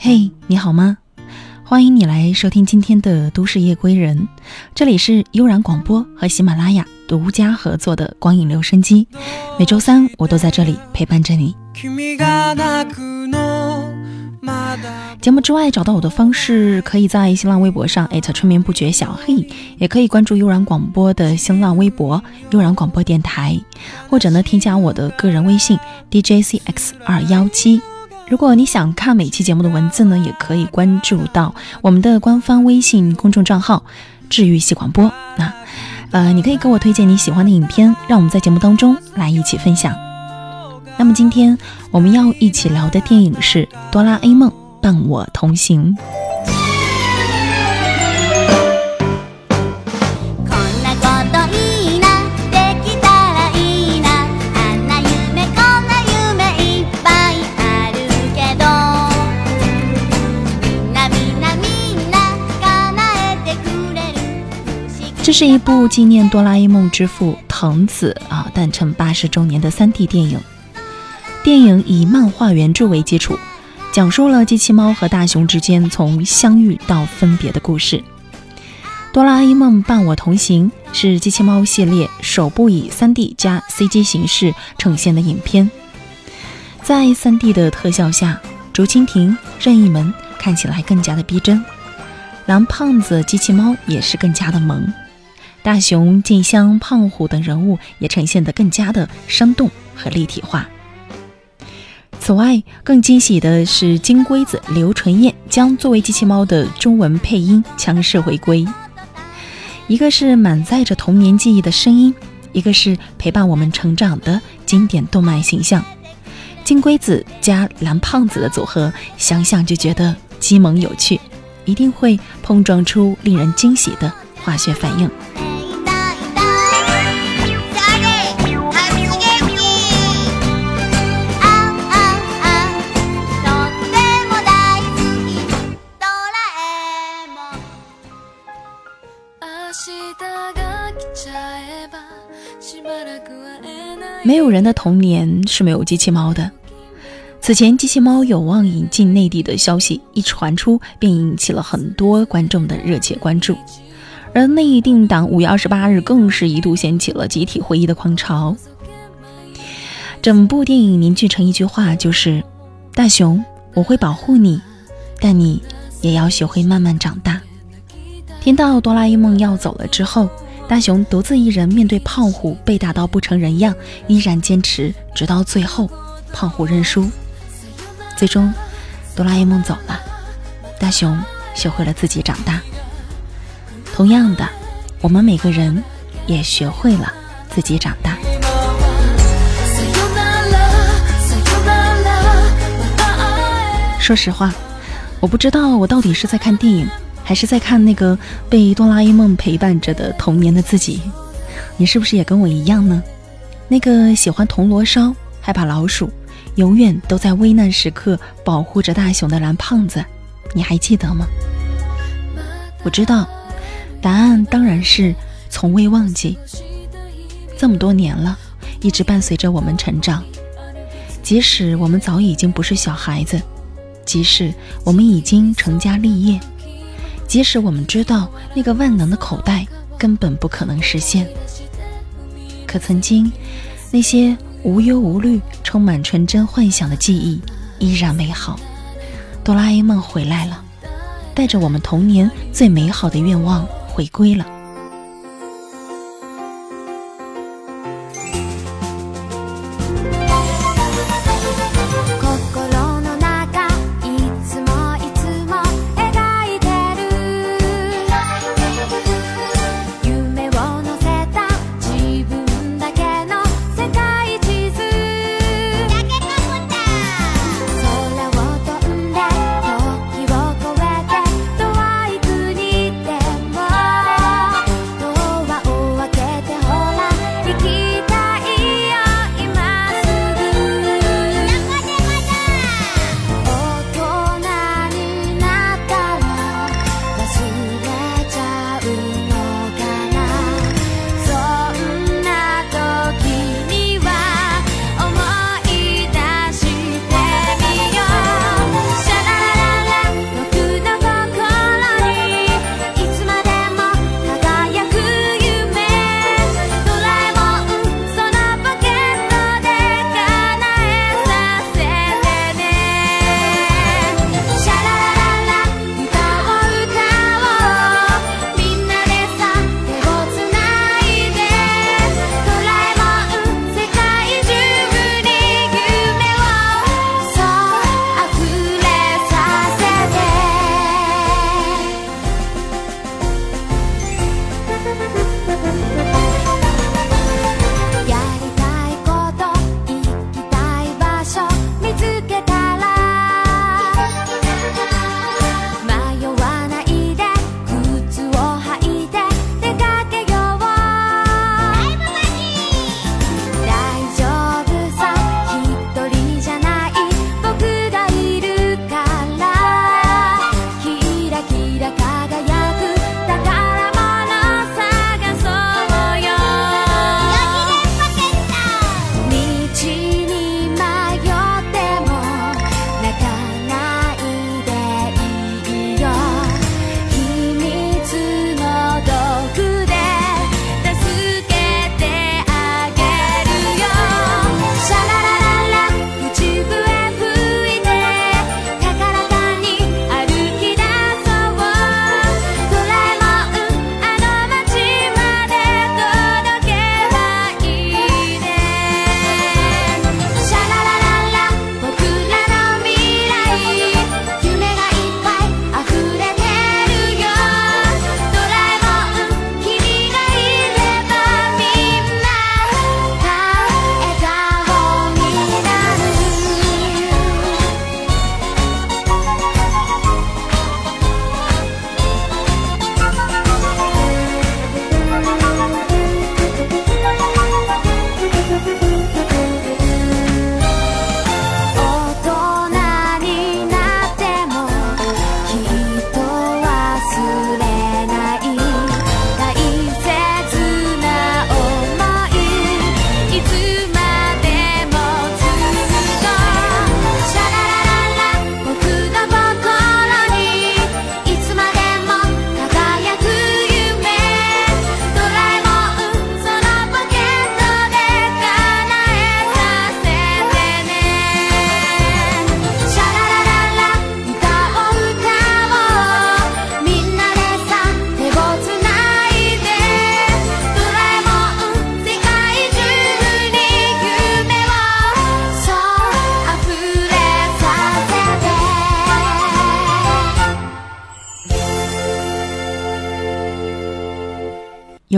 嘿，你好吗？欢迎你来收听今天的《都市夜归人》，这里是悠然广播和喜马拉雅独家合作的光影留声机。每周三我都在这里陪伴着你。节目之外，找到我的方式可以在新浪微博上艾特春眠不觉小黑，也可以关注悠然广播的新浪微博悠然广播电台，或者呢添加我的个人微信 DJCX 二幺七。如果你想看每期节目的文字呢，也可以关注到我们的官方微信公众账号“治愈系广播”。那，呃，你可以给我推荐你喜欢的影片，让我们在节目当中来一起分享。那么今天我们要一起聊的电影是《哆啦 A 梦伴我同行》。这是一部纪念哆啦 A 梦之父藤子啊诞辰八十周年的 3D 电影。电影以漫画原著为基础，讲述了机器猫和大雄之间从相遇到分别的故事。哆啦 A 梦伴我同行是机器猫系列首部以 3D 加 CG 形式呈现的影片。在 3D 的特效下，竹蜻蜓、任意门看起来更加的逼真，蓝胖子、机器猫也是更加的萌。大雄、静香、胖虎等人物也呈现得更加的生动和立体化。此外，更惊喜的是金龟子刘纯燕将作为机器猫的中文配音强势回归。一个是满载着童年记忆的声音，一个是陪伴我们成长的经典动漫形象。金龟子加蓝胖子的组合，想想就觉得激萌有趣，一定会碰撞出令人惊喜的化学反应。没有人的童年是没有机器猫的。此前，机器猫有望引进内地的消息一传出，便引起了很多观众的热切关注。而内地定档五月二十八日，更是一度掀起了集体回忆的狂潮。整部电影凝聚成一句话，就是：“大雄，我会保护你，但你也要学会慢慢长大。”听到哆啦 A 梦要走了之后。大雄独自一人面对胖虎被打到不成人样，依然坚持直到最后。胖虎认输，最终哆啦 A 梦走了，大雄学会了自己长大。同样的，我们每个人也学会了自己长大。说实话，我不知道我到底是在看电影。还是在看那个被哆啦 A 梦陪伴着的童年的自己，你是不是也跟我一样呢？那个喜欢铜锣烧、害怕老鼠、永远都在危难时刻保护着大雄的蓝胖子，你还记得吗？我知道，答案当然是从未忘记。这么多年了，一直伴随着我们成长，即使我们早已经不是小孩子，即使我们已经成家立业。即使我们知道那个万能的口袋根本不可能实现，可曾经那些无忧无虑、充满纯真幻想的记忆依然美好。哆啦 A 梦回来了，带着我们童年最美好的愿望回归了。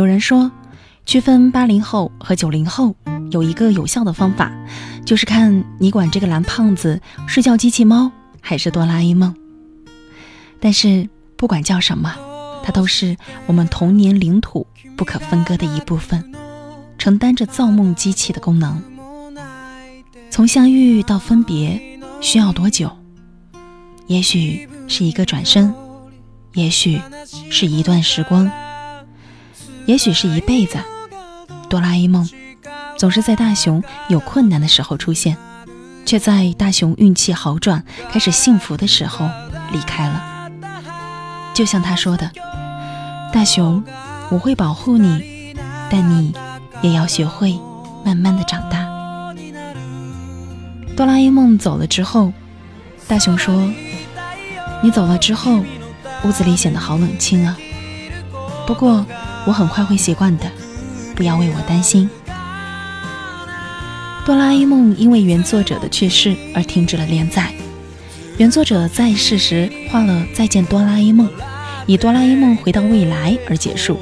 有人说，区分八零后和九零后有一个有效的方法，就是看你管这个蓝胖子是叫机器猫还是哆啦 A 梦。但是不管叫什么，它都是我们童年领土不可分割的一部分，承担着造梦机器的功能。从相遇到分别需要多久？也许是一个转身，也许是一段时光。也许是一辈子。哆啦 A 梦总是在大雄有困难的时候出现，却在大雄运气好转、开始幸福的时候离开了。就像他说的：“大雄，我会保护你，但你也要学会慢慢的长大。”哆啦 A 梦走了之后，大雄说：“你走了之后，屋子里显得好冷清啊。不过……”我很快会习惯的，不要为我担心。哆啦 A 梦因为原作者的去世而停止了连载。原作者在世时画了《再见哆啦 A 梦》，以哆啦 A 梦回到未来而结束。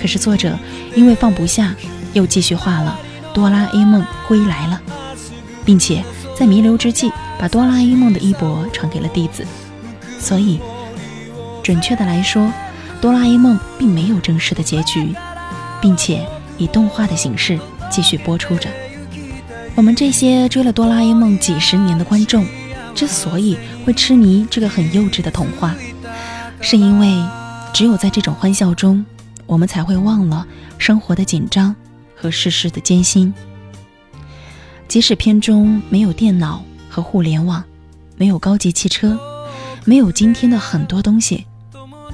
可是作者因为放不下，又继续画了《哆啦 A 梦归来了》，并且在弥留之际把哆啦 A 梦的衣钵传给了弟子。所以，准确的来说。哆啦 A 梦并没有正式的结局，并且以动画的形式继续播出着。我们这些追了哆啦 A 梦几十年的观众，之所以会痴迷这个很幼稚的童话，是因为只有在这种欢笑中，我们才会忘了生活的紧张和世事的艰辛。即使片中没有电脑和互联网，没有高级汽车，没有今天的很多东西。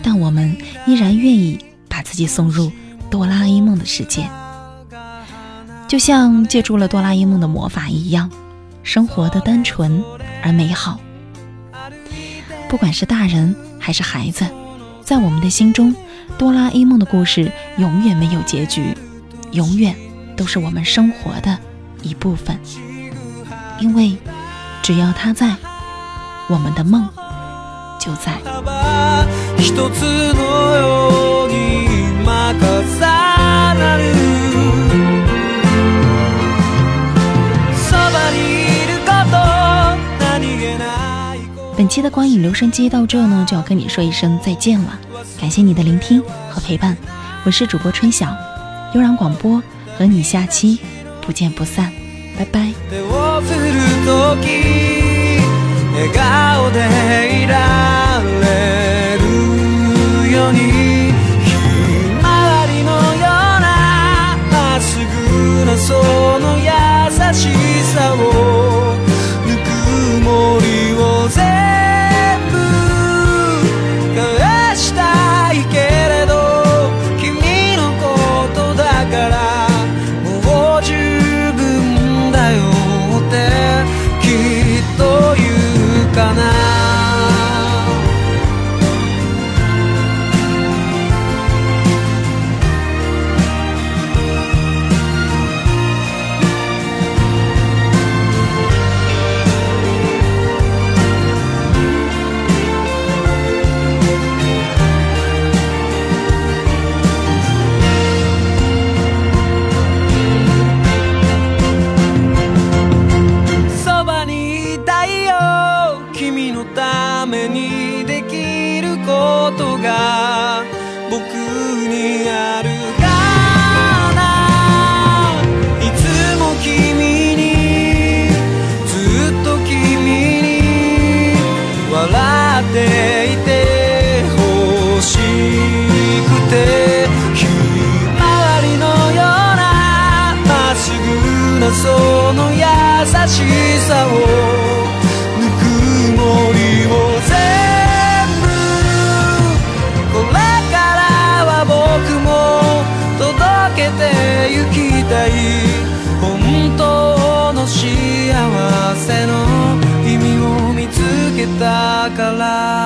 但我们依然愿意把自己送入哆啦 A 梦的世界，就像借助了哆啦 A 梦的魔法一样，生活的单纯而美好。不管是大人还是孩子，在我们的心中，哆啦 A 梦的故事永远没有结局，永远都是我们生活的一部分。因为只要他在，我们的梦就在。本期的光影留声机到这呢，就要跟你说一声再见了。感谢你的聆听和陪伴，我是主播春晓，悠然广播和你下期不见不散，拜拜。有你。alive.